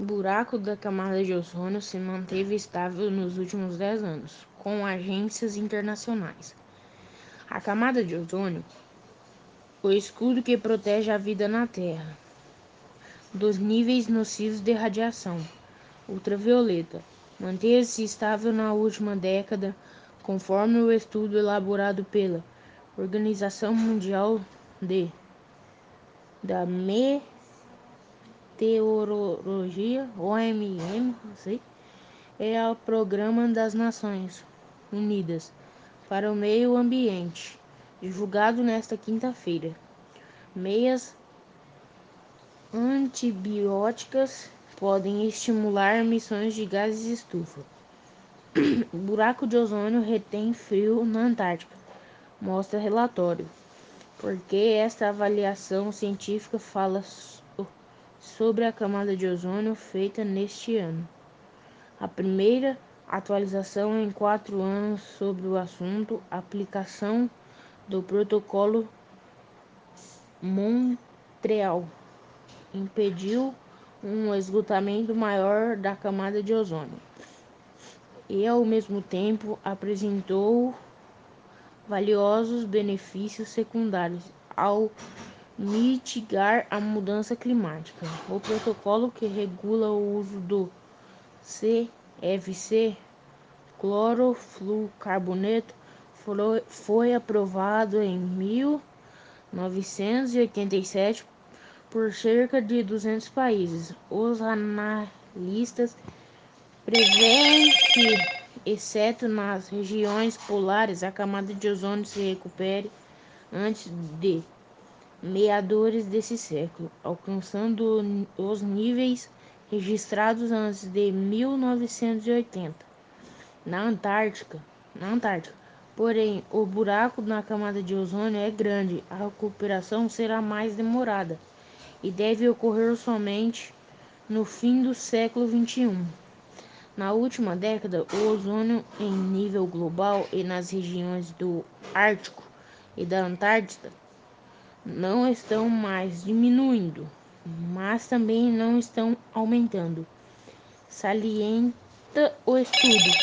O buraco da camada de ozônio se manteve estável nos últimos 10 anos, com agências internacionais. A camada de ozônio, o escudo que protege a vida na Terra dos níveis nocivos de radiação ultravioleta, manteve-se estável na última década, conforme o estudo elaborado pela Organização Mundial de da Meteorologia, OMM, sei, é o Programa das Nações Unidas para o Meio Ambiente, divulgado nesta quinta-feira. Meias antibióticas podem estimular emissões de gases estufa. o buraco de ozônio retém frio na Antártica, mostra relatório porque esta avaliação científica fala sobre a camada de ozônio feita neste ano. A primeira atualização em quatro anos sobre o assunto, aplicação do protocolo Montreal impediu um esgotamento maior da camada de ozônio e, ao mesmo tempo, apresentou valiosos benefícios secundários ao mitigar a mudança climática. O protocolo que regula o uso do CFC, clorofluorcarboneto, foi aprovado em 1987 por cerca de 200 países. Os analistas preveem que exceto nas regiões polares, a camada de ozônio se recupere antes de meadores desse século, alcançando os níveis registrados antes de 1980. Na Antártica, na Antártica, porém, o buraco na camada de ozônio é grande, a recuperação será mais demorada e deve ocorrer somente no fim do século XXI. Na última década, o ozônio em nível global e nas regiões do Ártico e da Antártida não estão mais diminuindo, mas também não estão aumentando, salienta o estudo.